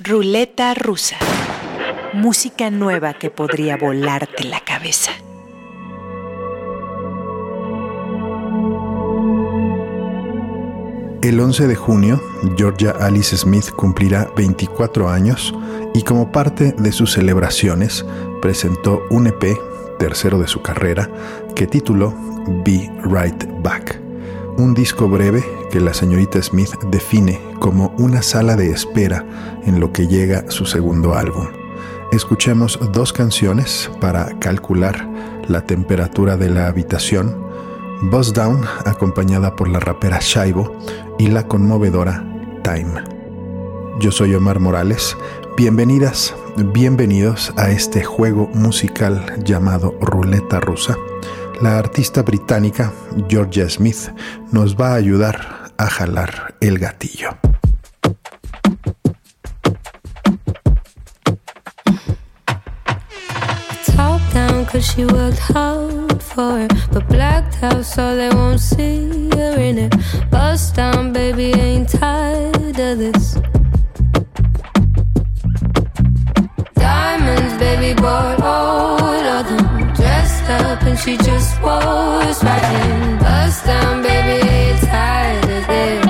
Ruleta rusa. Música nueva que podría volarte la cabeza. El 11 de junio, Georgia Alice Smith cumplirá 24 años y como parte de sus celebraciones presentó un EP, tercero de su carrera, que tituló Be Right Back. Un disco breve que la señorita Smith define como una sala de espera en lo que llega su segundo álbum. Escuchemos dos canciones para calcular la temperatura de la habitación Buzz Down, acompañada por la rapera Shaibo, y la conmovedora Time. Yo soy Omar Morales. Bienvenidas, bienvenidos a este juego musical llamado Ruleta Rusa. La artista británica Georgia Smith nos va a ayudar a jalar el gatillo. Cause she worked hard for it, but blacked out so they won't see her in it. Bust down, baby, ain't tired of this. Diamonds, baby, bought all of them. Up and she just was right in. Bust down, baby, tired of this.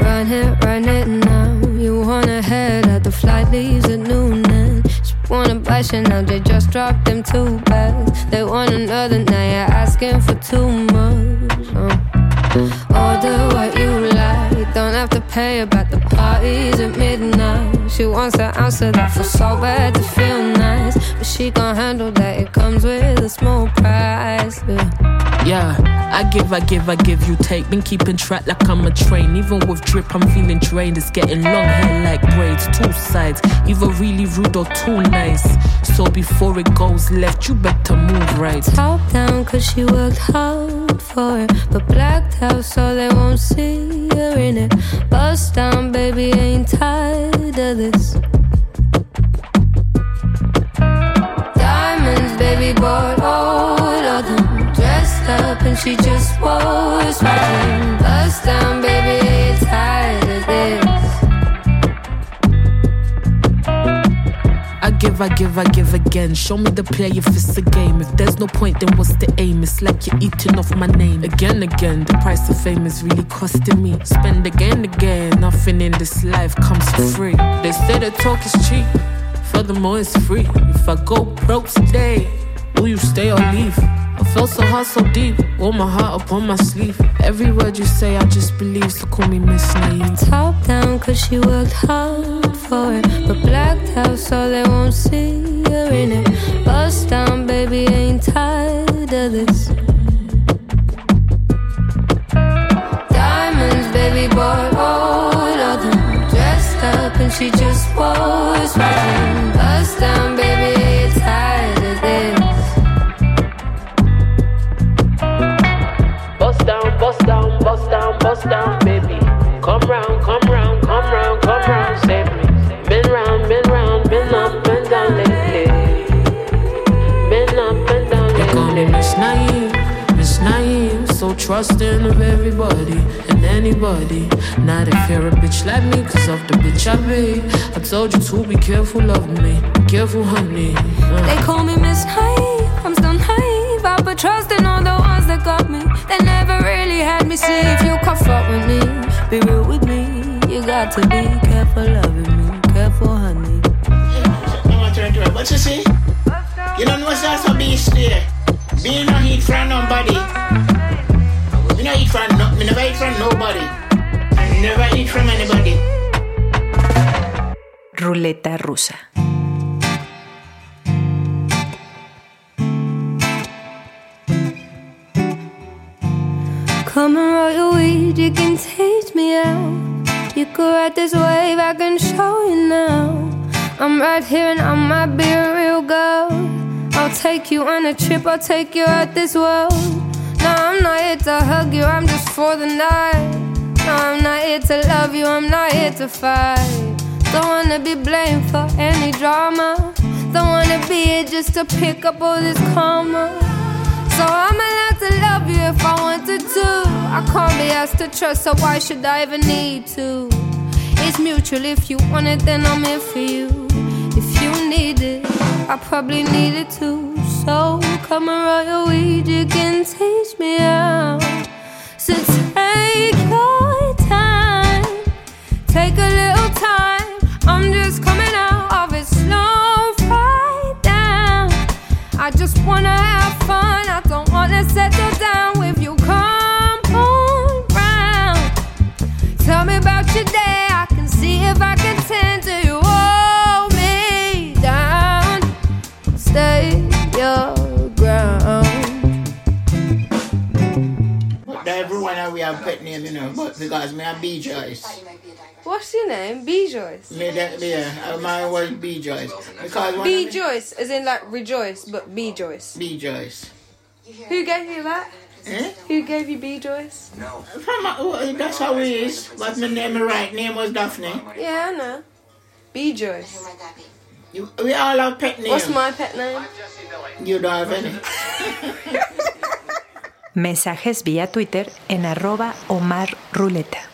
Run it, run it now. You wanna head out the flight leaves at noon and She wanna buy Chanel, they just dropped them two bags. They want another, now you're asking for too much. Uh. Order what you like, don't have to pay about the parties at midnight. She wants an of that, for so bad to feel nice. But she gon' handle that, it comes with a small price. Yeah. Yeah, I give, I give, I give, you take. Been keeping track like I'm a train. Even with drip, I'm feeling drained. It's getting long hair like braids, two sides. Either really rude or too nice. So before it goes left, you better move right. Top down, cause she worked hard for it. But blacked out so they won't see her in it. Bust down, baby, ain't tired of this. Diamonds, baby, them up and she just was watching us down, baby. Tired of this. I give, I give, I give again. Show me the play if it's a game. If there's no point, then what's the aim? It's like you're eating off my name. Again, again, the price of fame is really costing me. Spend again, again. Nothing in this life comes for free. They say the talk is cheap. Furthermore, it's free. If I go broke today, will you stay or leave? I felt so hard, so deep. Wore my heart up on my sleeve. Every word you say, I just believe. So call me Miss Naive. Top down, cause she worked hard for it. But blacked out, so they won't see her in it. Bust down, baby, ain't tired of this. Diamonds, baby, bought all of them. Dressed up, and she just was right. Bust down, bust down, baby. Come round, come round, come round, come round, save me. Been round, been round, been up and down lately. Been up and down lately. They call me Miss Naive, Miss Naive, so trusting of everybody and anybody. Not if you're a bitch like me, cause of the bitch I be. I told you to be careful of me, be careful, honey. Uh. They call me Miss Naive, I'm still naive. I put trust in all the They never really had me see if you come fuck with me. Be real with me. You got to be careful loving me. Careful, honey. But you see, you don't know what's also beast there. Being no heat from nobody. Me no eat from no, me never eat from nobody. I never eat from anybody. Ruleta rusa. Come and roll your weed, you can teach me out. You could ride this wave, I can show you now. I'm right here and I might be a real girl. I'll take you on a trip, I'll take you out this world. No, I'm not here to hug you, I'm just for the night. No, I'm not here to love you, I'm not here to fight. Don't wanna be blamed for any drama. Don't wanna be here just to pick up all this karma. So I'm allowed to love you if I wanted to. I can't be asked to trust, so why should I even need to? It's mutual. If you want it, then I'm here for you. If you need it, I probably need it too. So come roll your weed, you can teach me how. So take your time, take a little I just wanna have fun, I don't wanna settle down because me a B Joyce. What's your name? B Joyce. Me that yeah, uh, mine was B Joyce. Because B of me- Joyce, as in like rejoice, but B Joyce. B Joyce. Who gave you that? Eh? Who gave you B Joyce? From my, oh, that's how it is. But my name, my right name was Daphne. Yeah, I know. B Joyce. You, we all have pet names. What's my pet name? You don't have any. Mensajes vía Twitter en arroba Omar Ruleta.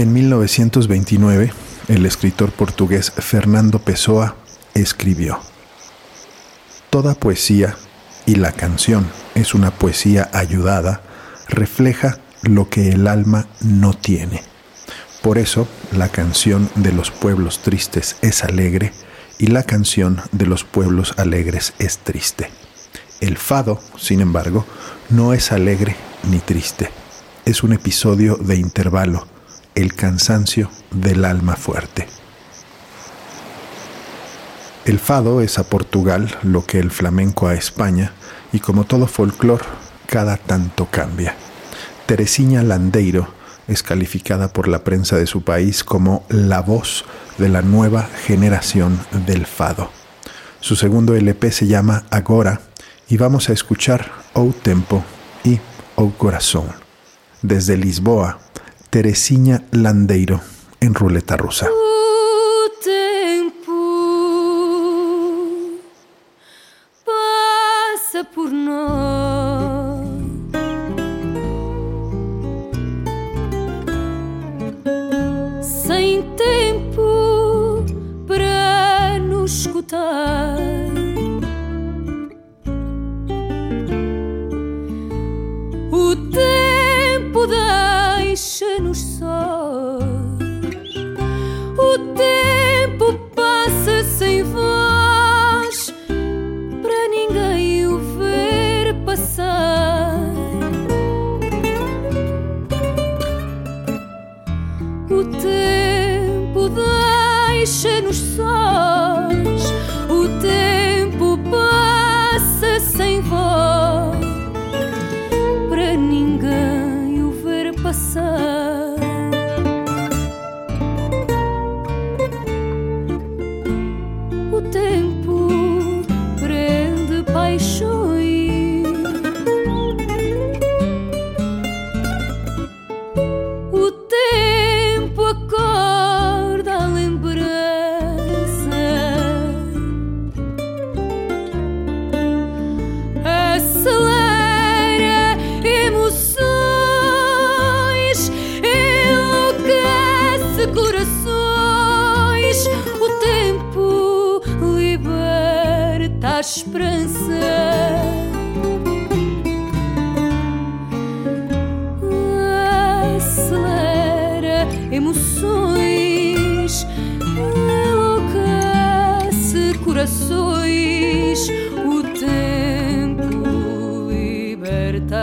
En 1929, el escritor portugués Fernando Pessoa escribió, Toda poesía, y la canción es una poesía ayudada, refleja lo que el alma no tiene. Por eso, la canción de los pueblos tristes es alegre y la canción de los pueblos alegres es triste. El fado, sin embargo, no es alegre ni triste. Es un episodio de intervalo, el cansancio del alma fuerte. El fado es a Portugal lo que el flamenco a España y como todo folclor, cada tanto cambia. Teresina Landeiro es calificada por la prensa de su país como la voz de la nueva generación del fado. Su segundo LP se llama Agora y vamos a escuchar O Tempo y O Corazón. Desde Lisboa, Teresina Landeiro en ruleta rusa.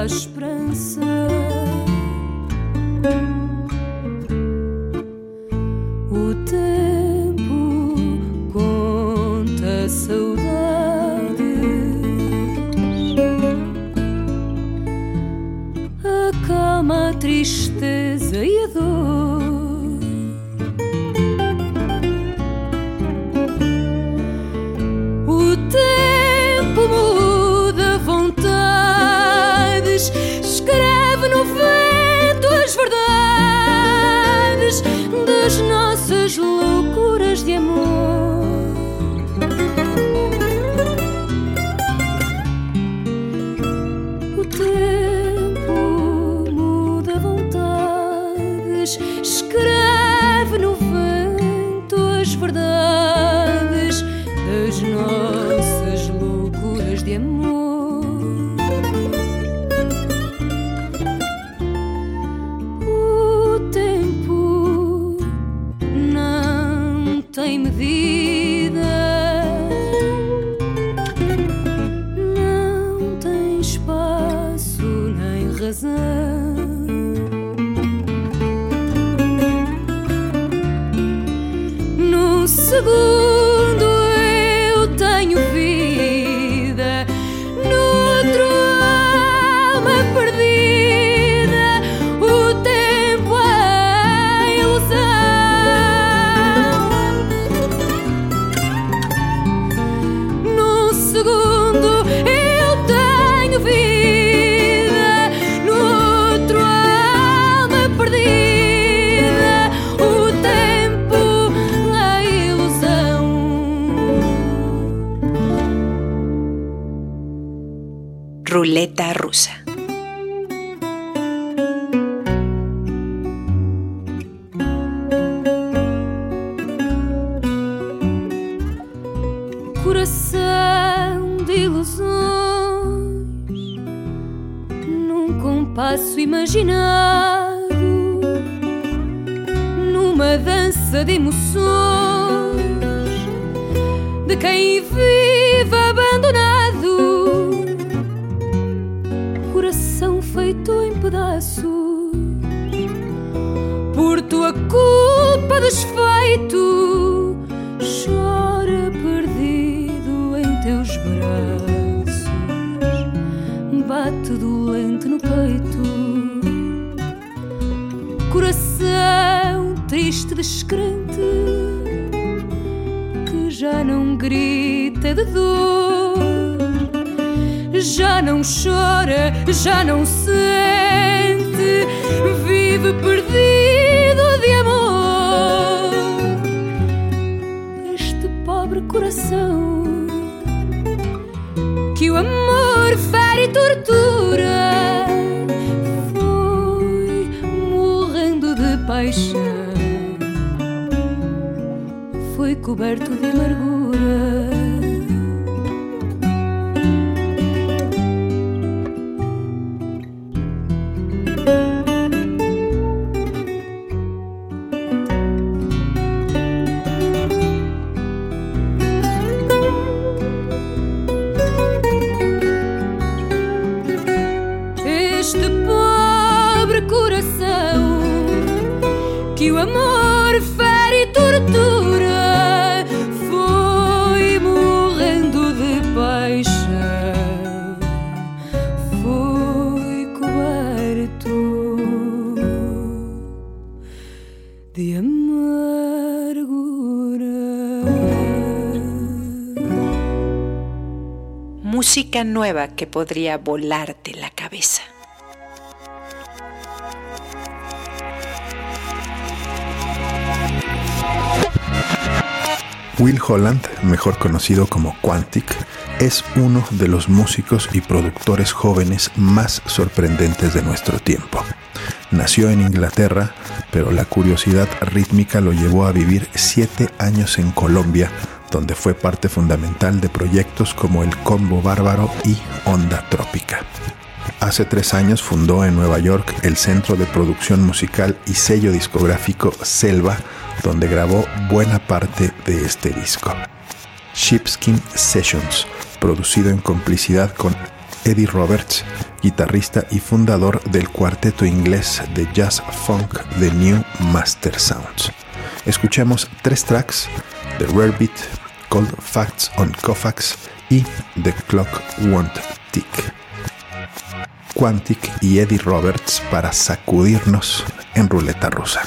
Beispiel. Rusa. Já não sente, Nueva que podría volarte la cabeza. Will Holland, mejor conocido como Quantic, es uno de los músicos y productores jóvenes más sorprendentes de nuestro tiempo. Nació en Inglaterra, pero la curiosidad rítmica lo llevó a vivir siete años en Colombia, donde fue parte fundamental de proyectos como el Combo Bárbaro y Onda Trópica. Hace tres años fundó en Nueva York el centro de producción musical y sello discográfico Selva, donde grabó buena parte de este disco. Sheepskin Sessions, producido en complicidad con Eddie Roberts, guitarrista y fundador del cuarteto inglés de jazz funk The New Master Sounds. Escuchemos tres tracks, The Rare Beat, Cold Facts on Kofax y The Clock Won't Tick. Quantic y Eddie Roberts para sacudirnos en ruleta rusa.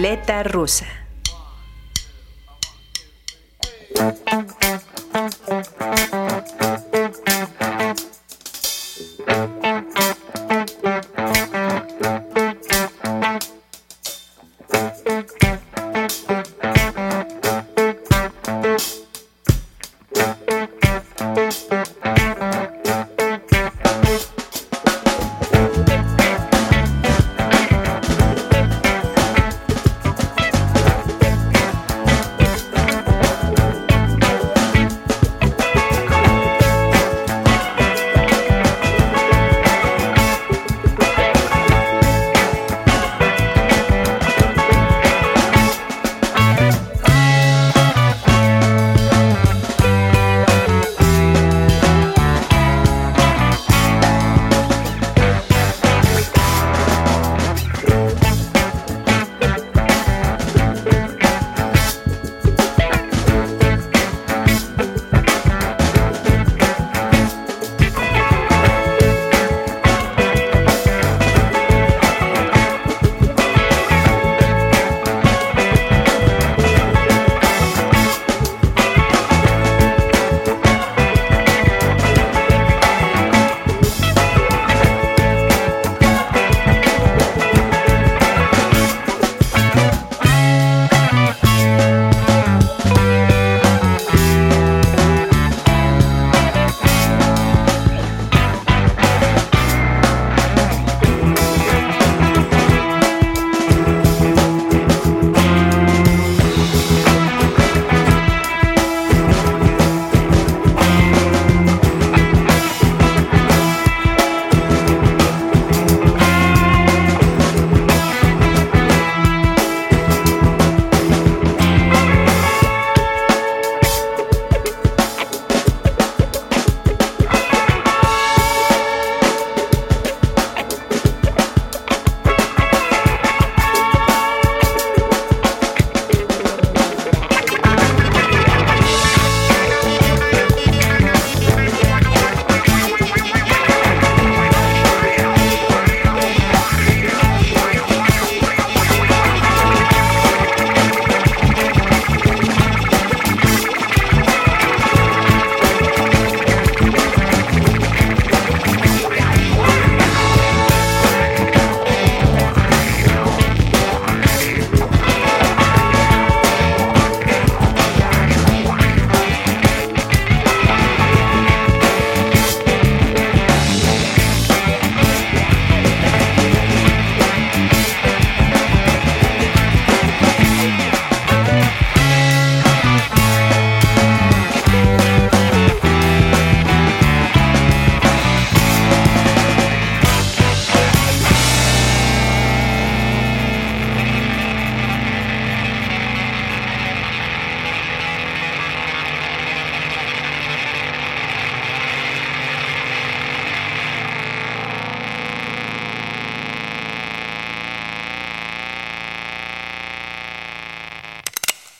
ruleta rusa.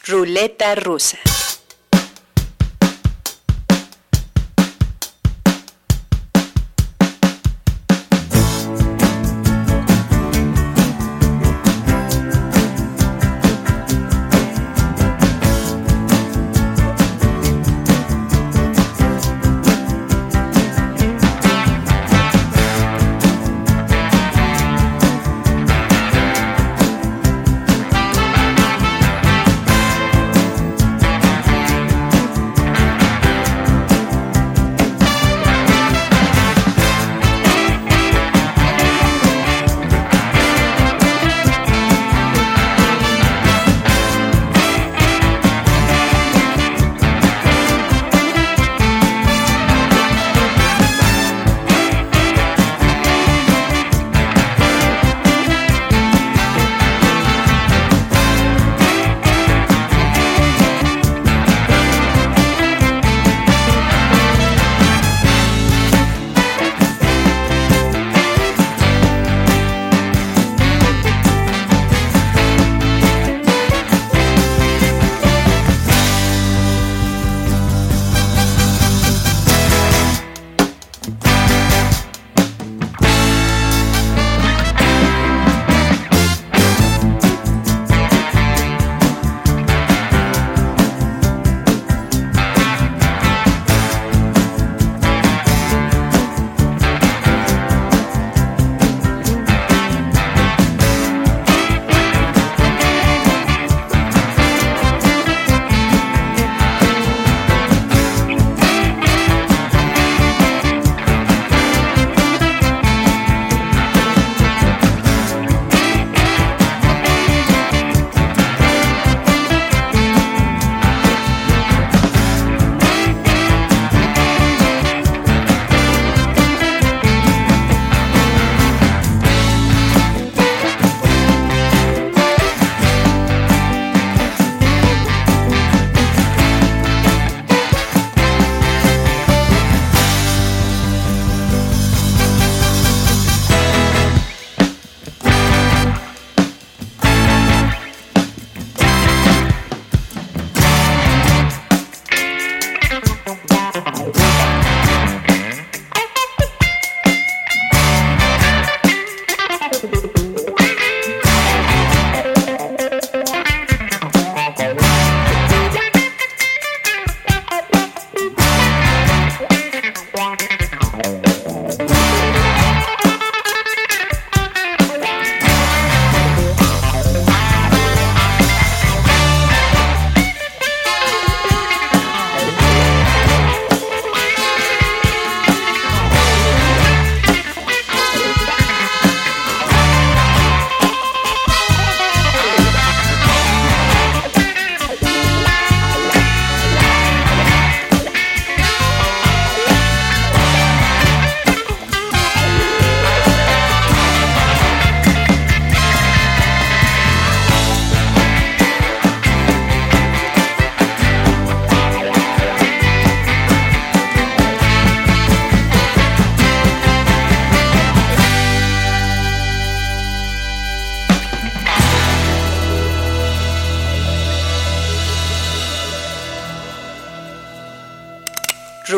Ruleta rusa.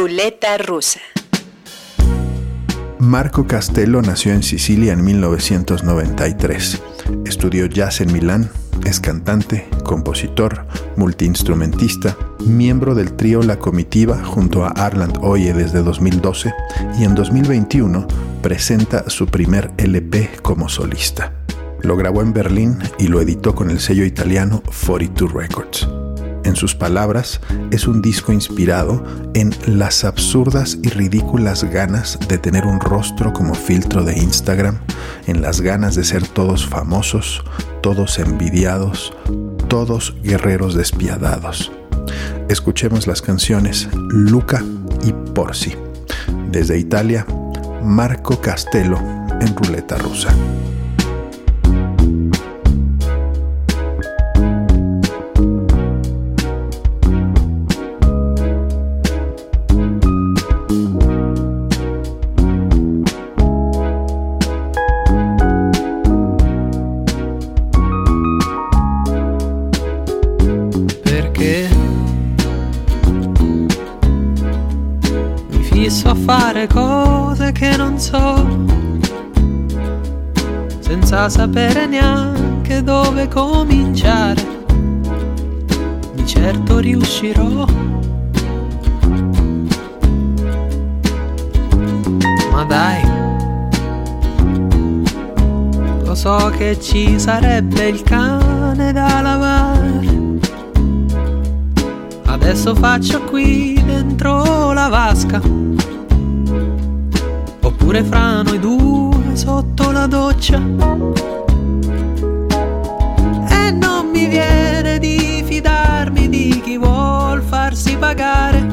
Ruleta rusa. Marco Castello nació en Sicilia en 1993. Estudió jazz en Milán, es cantante, compositor, multiinstrumentista, miembro del trío La Comitiva junto a Arland Oye desde 2012 y en 2021 presenta su primer LP como solista. Lo grabó en Berlín y lo editó con el sello italiano 42 Records. En sus palabras, es un disco inspirado en las absurdas y ridículas ganas de tener un rostro como filtro de Instagram, en las ganas de ser todos famosos, todos envidiados, todos guerreros despiadados. Escuchemos las canciones Luca y Porci. Desde Italia, Marco Castello en Ruleta Rusa. Senza sapere neanche dove cominciare. Di certo riuscirò. Ma dai, lo so che ci sarebbe il cane da lavare. Adesso faccio qui dentro la vasca. Oppure fra noi due sotto la doccia. E non mi viene di fidarmi di chi vuol farsi pagare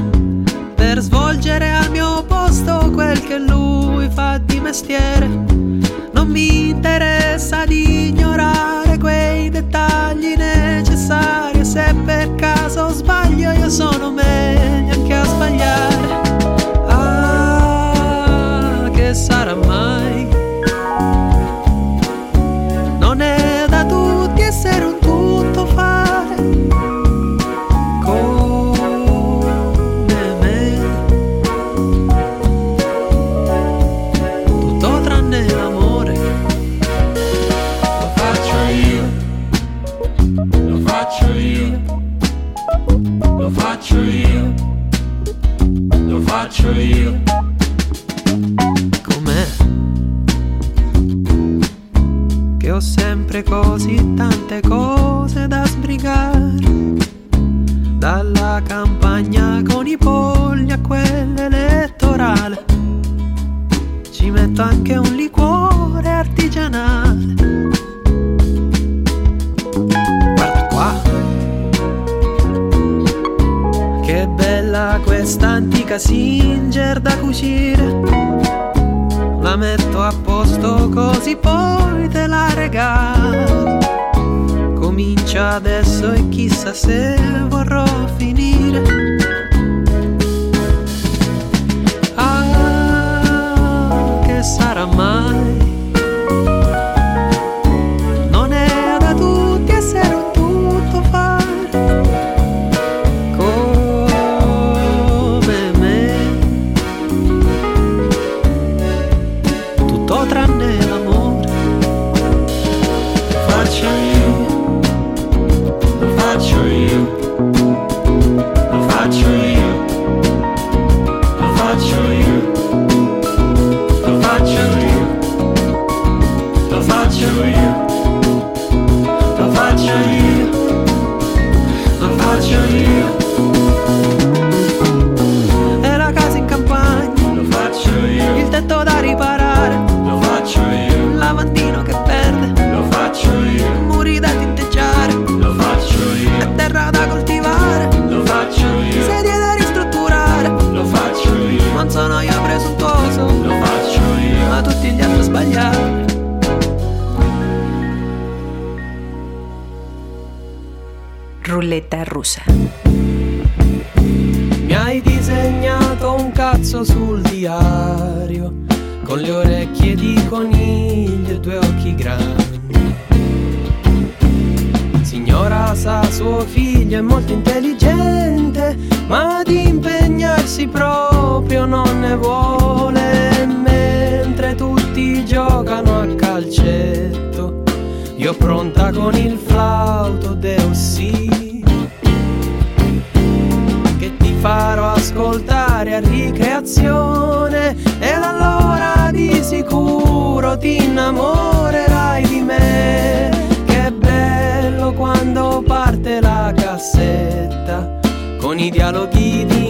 per svolgere al mio posto quel che lui fa di mestiere. Non mi interessa di ignorare quei dettagli necessari. Se per caso sbaglio, io sono meglio anche a sbagliare. Ah, che sarà mai? Così tante cose da sbrigare. Dalla campagna con i polli a quella elettorale. Ci metto anche un liquore artigianale. Guarda qua. Che bella questa antica Singer da cucire così poi te la regalo. Comincia adesso e chissà se vorrò finire. Ti innamorerai di me. Che bello quando parte la cassetta con i dialoghi di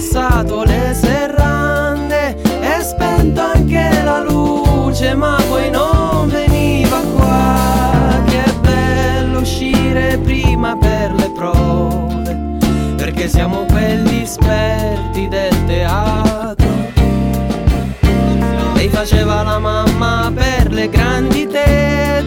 abbassato le serrande e spento anche la luce, ma poi non veniva qua. Che bello uscire prima per le prove, perché siamo quelli esperti del teatro. Lei faceva la mamma per le grandi tette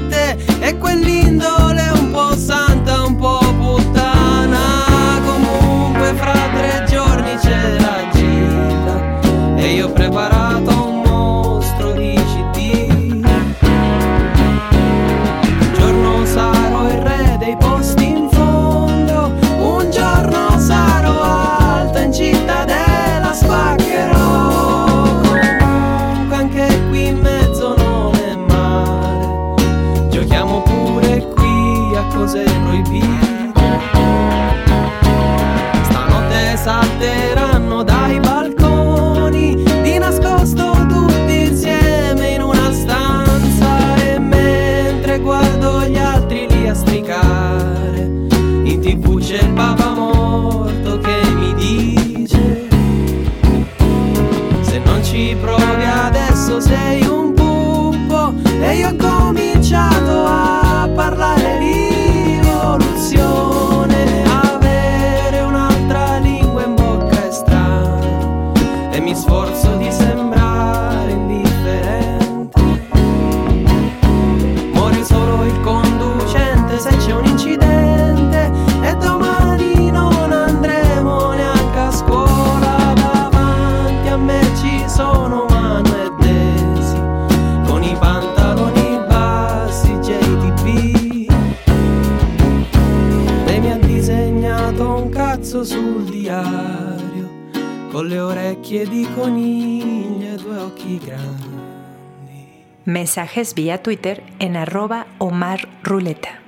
Mensajes vía Twitter en arroba Omar Ruleta.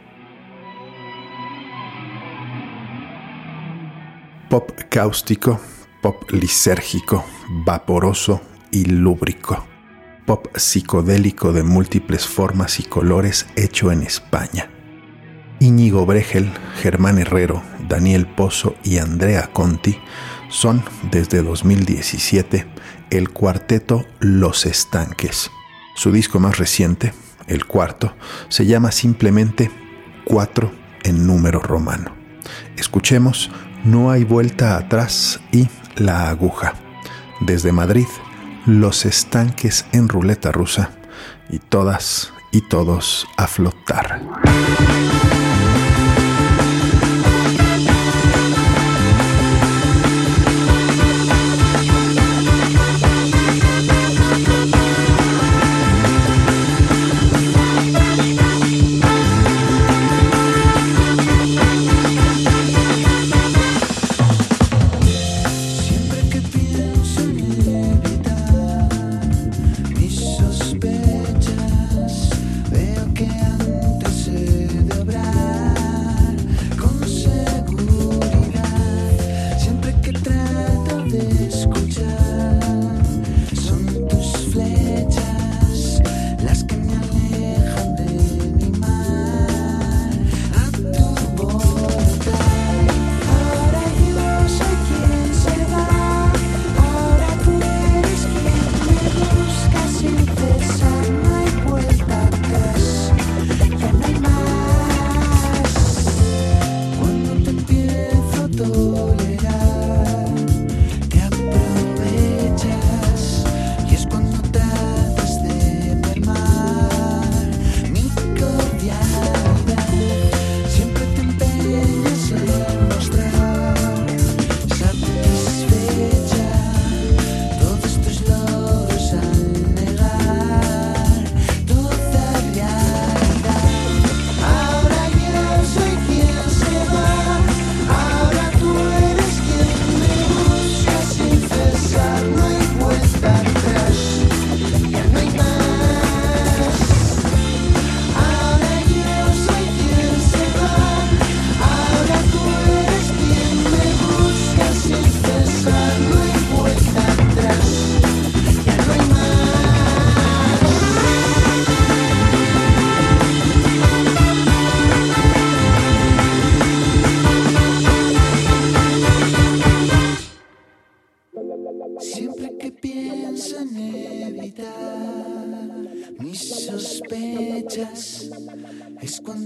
Pop cáustico, pop lisérgico, vaporoso y lúbrico. Pop psicodélico de múltiples formas y colores hecho en España. Íñigo Bregel, Germán Herrero, Daniel Pozo y Andrea Conti son desde 2017 el cuarteto Los Estanques. Su disco más reciente, el cuarto, se llama simplemente Cuatro en número romano. Escuchemos No hay vuelta atrás y La aguja. Desde Madrid, Los Estanques en ruleta rusa y todas y todos a flotar.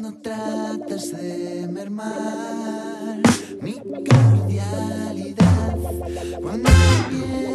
no tratas de mermar mi cordialidad. Cuando viene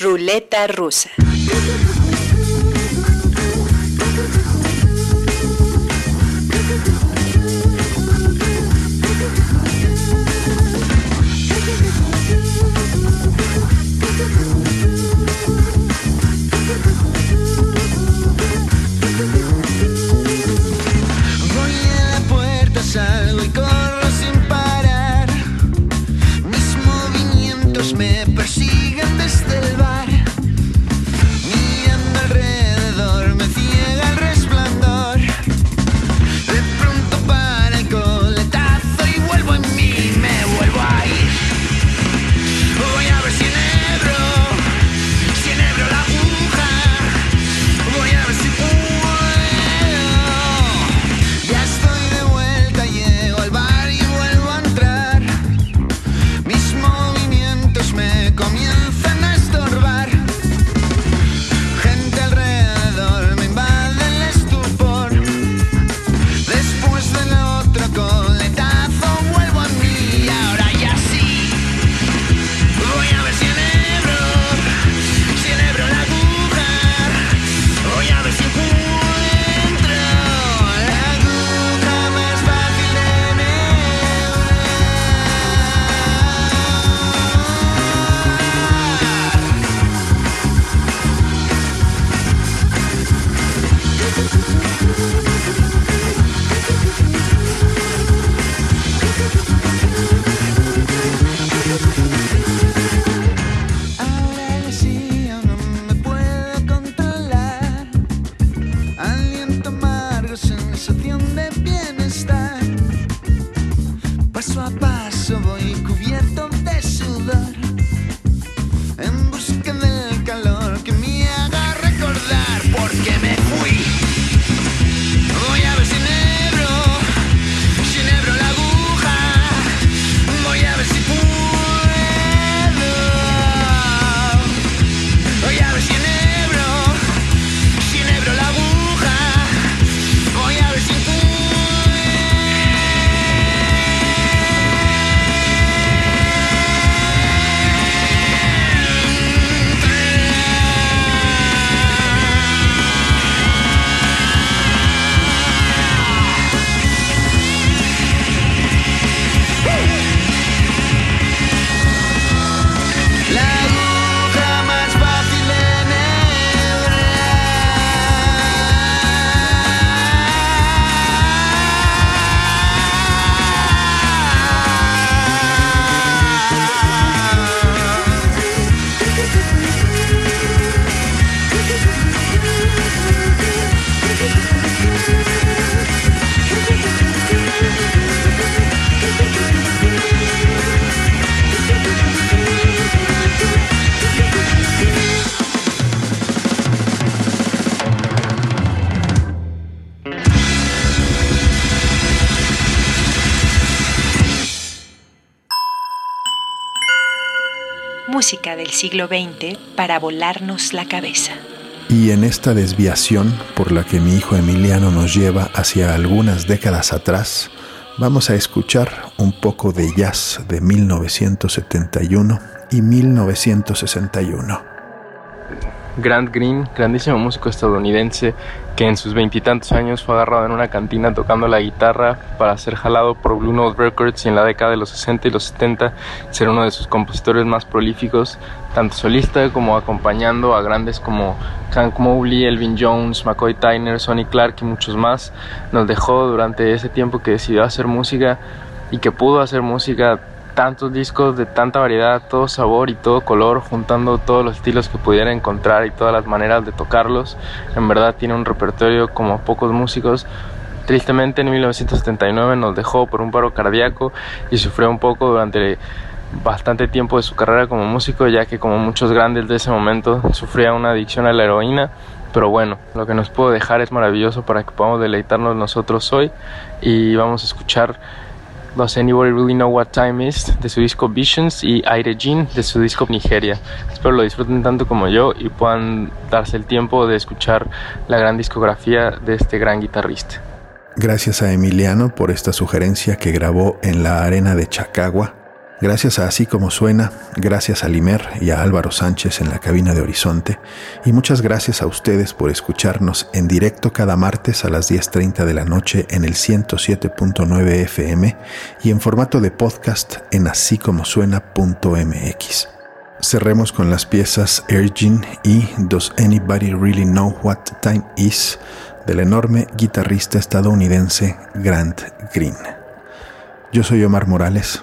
Ruleta rusa. Siglo XX para volarnos la cabeza. Y en esta desviación por la que mi hijo Emiliano nos lleva hacia algunas décadas atrás, vamos a escuchar un poco de jazz de 1971 y 1961. Grant Green, grandísimo músico estadounidense que en sus veintitantos años fue agarrado en una cantina tocando la guitarra para ser jalado por Blue Note Records y en la década de los 60 y los 70 ser uno de sus compositores más prolíficos, tanto solista como acompañando a grandes como Hank Mobley, Elvin Jones, McCoy Tyner, Sonny Clark y muchos más. Nos dejó durante ese tiempo que decidió hacer música y que pudo hacer música tantos discos de tanta variedad, todo sabor y todo color, juntando todos los estilos que pudiera encontrar y todas las maneras de tocarlos. En verdad tiene un repertorio como pocos músicos. Tristemente en 1979 nos dejó por un paro cardíaco y sufrió un poco durante bastante tiempo de su carrera como músico, ya que como muchos grandes de ese momento sufría una adicción a la heroína. Pero bueno, lo que nos puedo dejar es maravilloso para que podamos deleitarnos nosotros hoy y vamos a escuchar Does Anybody Really Know What Time Is de su disco Visions y Aire Jean de su disco Nigeria. Espero lo disfruten tanto como yo y puedan darse el tiempo de escuchar la gran discografía de este gran guitarrista. Gracias a Emiliano por esta sugerencia que grabó en la arena de Chacagua Gracias a Así como Suena, gracias a Limer y a Álvaro Sánchez en la cabina de Horizonte, y muchas gracias a ustedes por escucharnos en directo cada martes a las 10.30 de la noche en el 107.9 FM y en formato de podcast en asícomosuena.mx. Cerremos con las piezas Ergin y Does Anybody Really Know What Time Is del enorme guitarrista estadounidense Grant Green. Yo soy Omar Morales.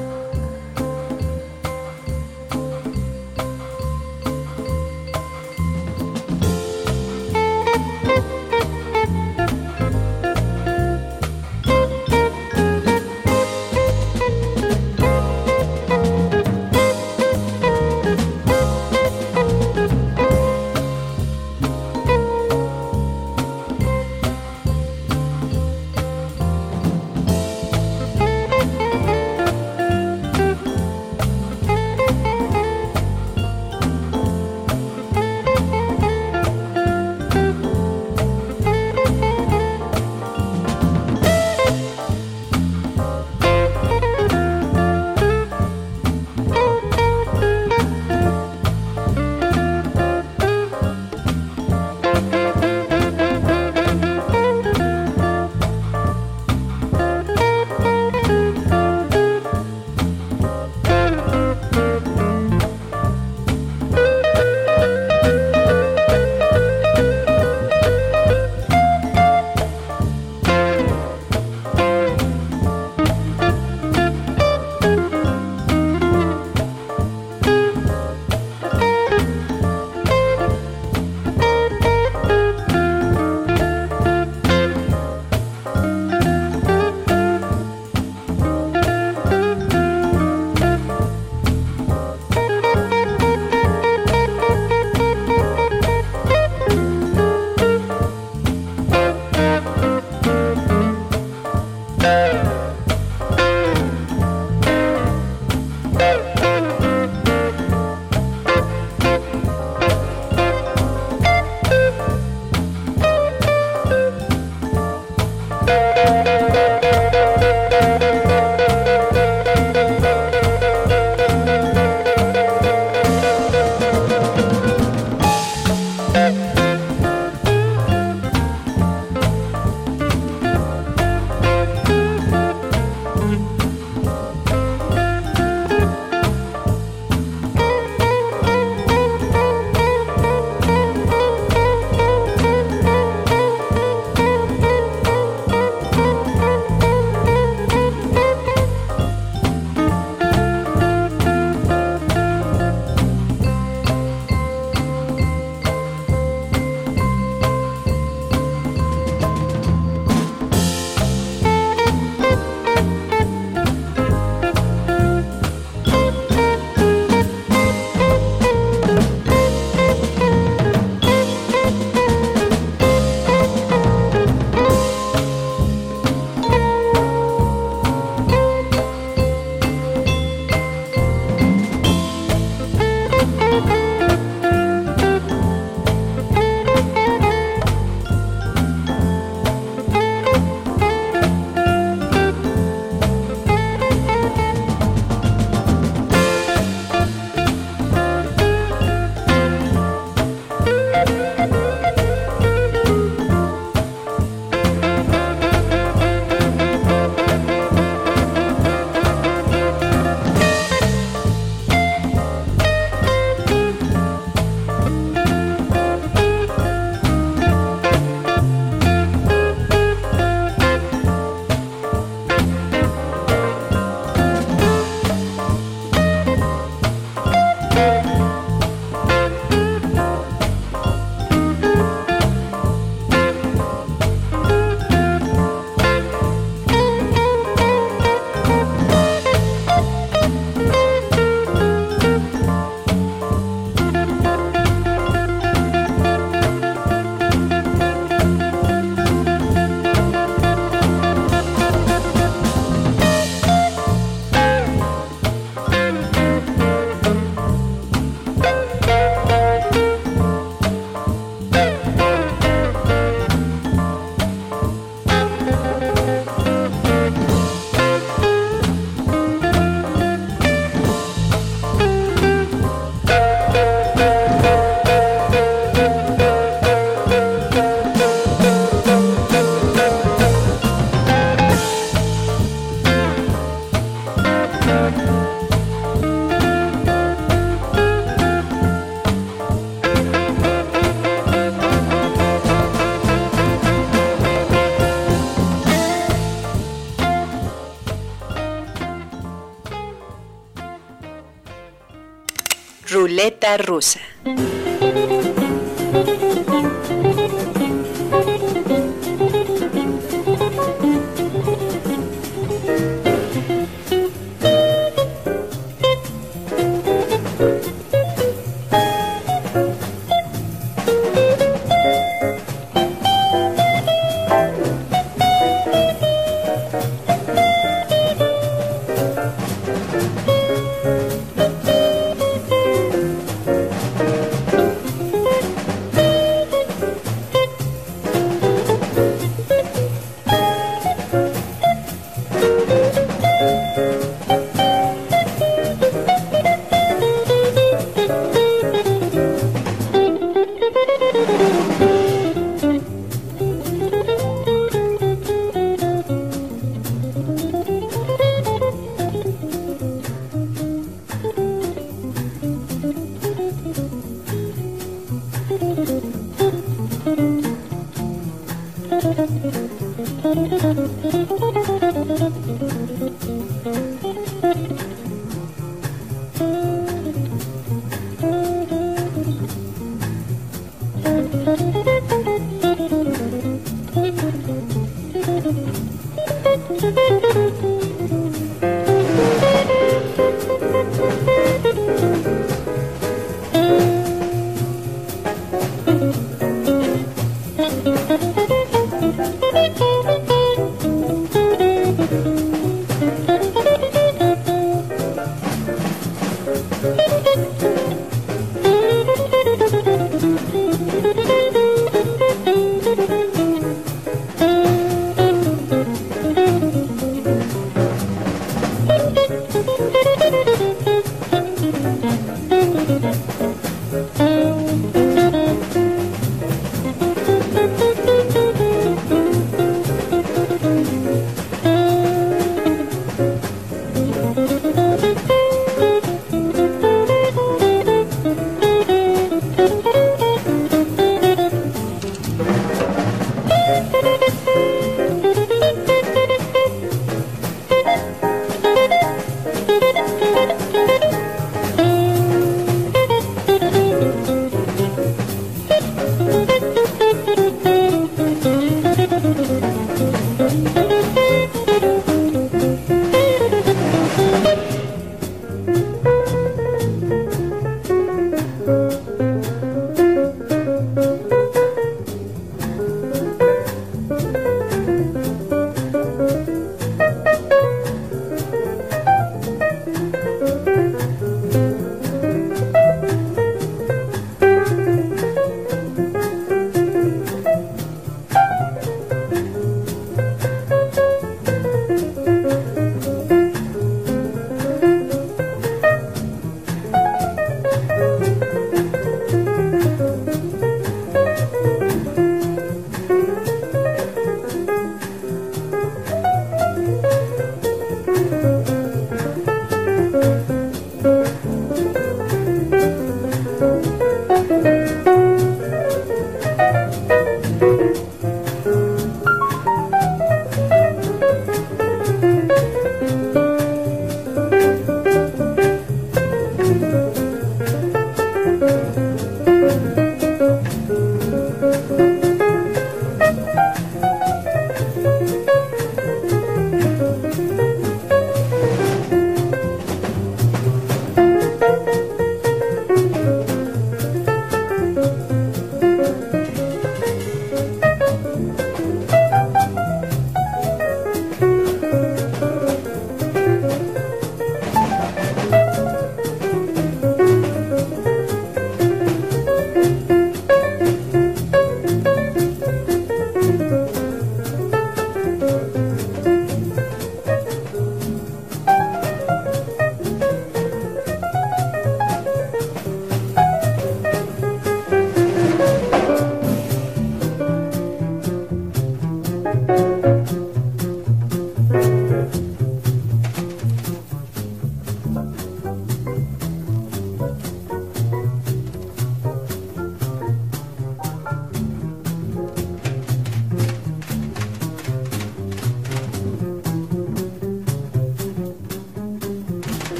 Rusa.